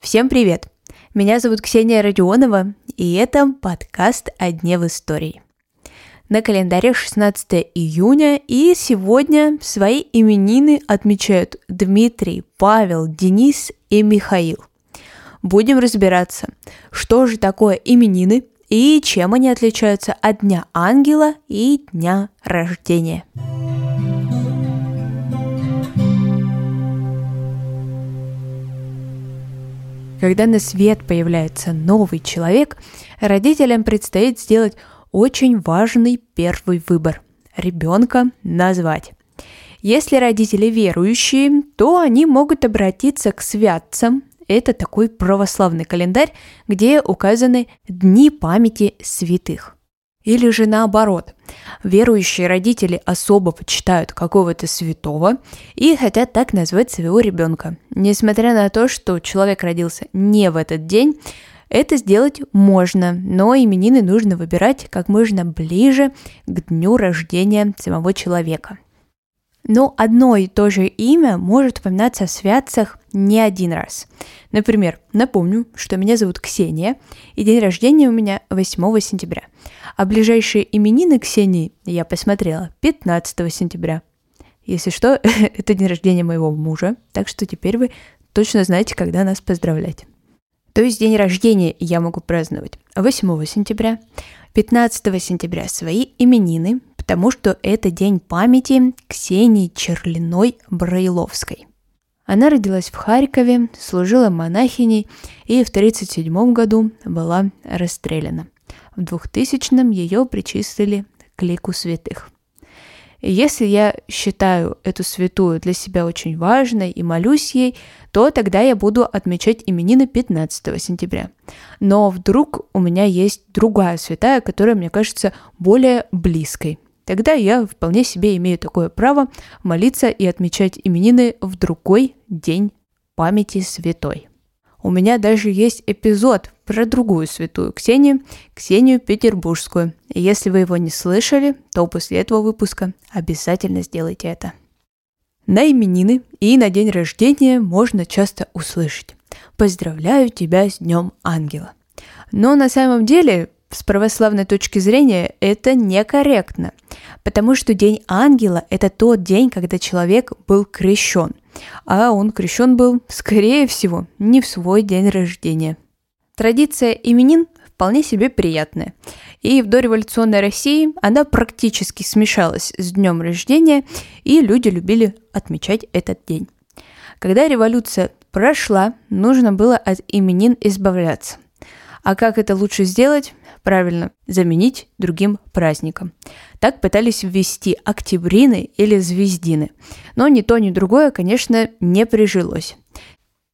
Всем привет! Меня зовут Ксения Родионова, и это подкаст «О дне в истории». На календаре 16 июня, и сегодня свои именины отмечают Дмитрий, Павел, Денис и Михаил. Будем разбираться, что же такое именины и чем они отличаются от Дня Ангела и Дня Рождения. Когда на свет появляется новый человек, родителям предстоит сделать очень важный первый выбор – ребенка назвать. Если родители верующие, то они могут обратиться к святцам. Это такой православный календарь, где указаны дни памяти святых. Или же наоборот, верующие родители особо почитают какого-то святого и хотят так назвать своего ребенка. Несмотря на то, что человек родился не в этот день, это сделать можно, но именины нужно выбирать как можно ближе к дню рождения самого человека. Но одно и то же имя может упоминаться в святцах не один раз. Например, напомню, что меня зовут Ксения, и день рождения у меня 8 сентября. А ближайшие именины Ксении я посмотрела 15 сентября. Если что, это день рождения моего мужа, так что теперь вы точно знаете, когда нас поздравлять. То есть день рождения я могу праздновать 8 сентября, 15 сентября свои именины, потому что это день памяти Ксении Черлиной Брайловской. Она родилась в Харькове, служила монахиней и в 1937 году была расстреляна. В 2000-м ее причислили к лику святых. Если я считаю эту святую для себя очень важной и молюсь ей, то тогда я буду отмечать именины 15 сентября. Но вдруг у меня есть другая святая, которая мне кажется более близкой. Тогда я вполне себе имею такое право молиться и отмечать именины в другой день памяти святой. У меня даже есть эпизод про другую святую Ксению, Ксению Петербургскую. И если вы его не слышали, то после этого выпуска обязательно сделайте это. На именины и на день рождения можно часто услышать «Поздравляю тебя с Днем Ангела». Но на самом деле с православной точки зрения это некорректно, потому что День Ангела – это тот день, когда человек был крещен, а он крещен был, скорее всего, не в свой день рождения. Традиция именин вполне себе приятная. И в дореволюционной России она практически смешалась с днем рождения, и люди любили отмечать этот день. Когда революция прошла, нужно было от именин избавляться. А как это лучше сделать? Правильно, заменить другим праздником. Так пытались ввести октябрины или звездины. Но ни то, ни другое, конечно, не прижилось.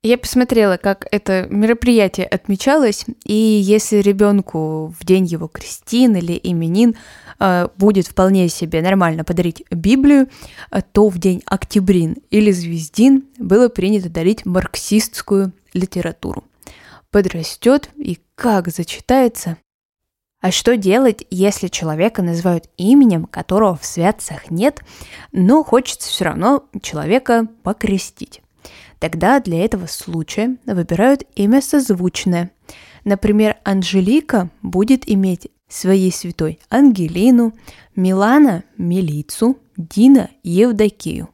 Я посмотрела, как это мероприятие отмечалось, и если ребенку в день его крестин или именин э, будет вполне себе нормально подарить Библию, то в день октябрин или звездин было принято дарить марксистскую литературу подрастет и как зачитается. А что делать, если человека называют именем, которого в святцах нет, но хочется все равно человека покрестить? Тогда для этого случая выбирают имя созвучное. Например, Анжелика будет иметь своей святой Ангелину, Милана – Милицу, Дина – Евдокию.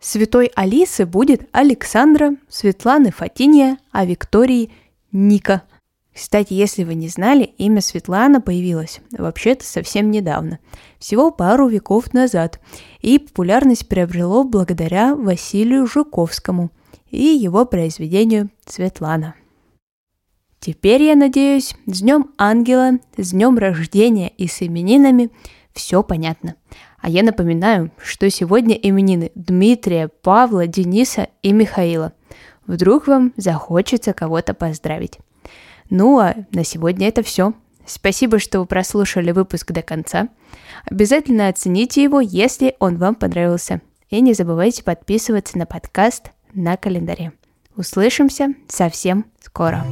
Святой Алисы будет Александра, Светланы – Фатиния, а Виктории – Ника. Кстати, если вы не знали, имя Светлана появилось вообще-то совсем недавно, всего пару веков назад, и популярность приобрело благодаря Василию Жуковскому и его произведению «Светлана». Теперь, я надеюсь, с Днем Ангела, с Днем Рождения и с именинами все понятно. А я напоминаю, что сегодня именины Дмитрия, Павла, Дениса и Михаила – Вдруг вам захочется кого-то поздравить. Ну а на сегодня это все. Спасибо, что вы прослушали выпуск до конца. Обязательно оцените его, если он вам понравился. И не забывайте подписываться на подкаст на календаре. Услышимся совсем скоро.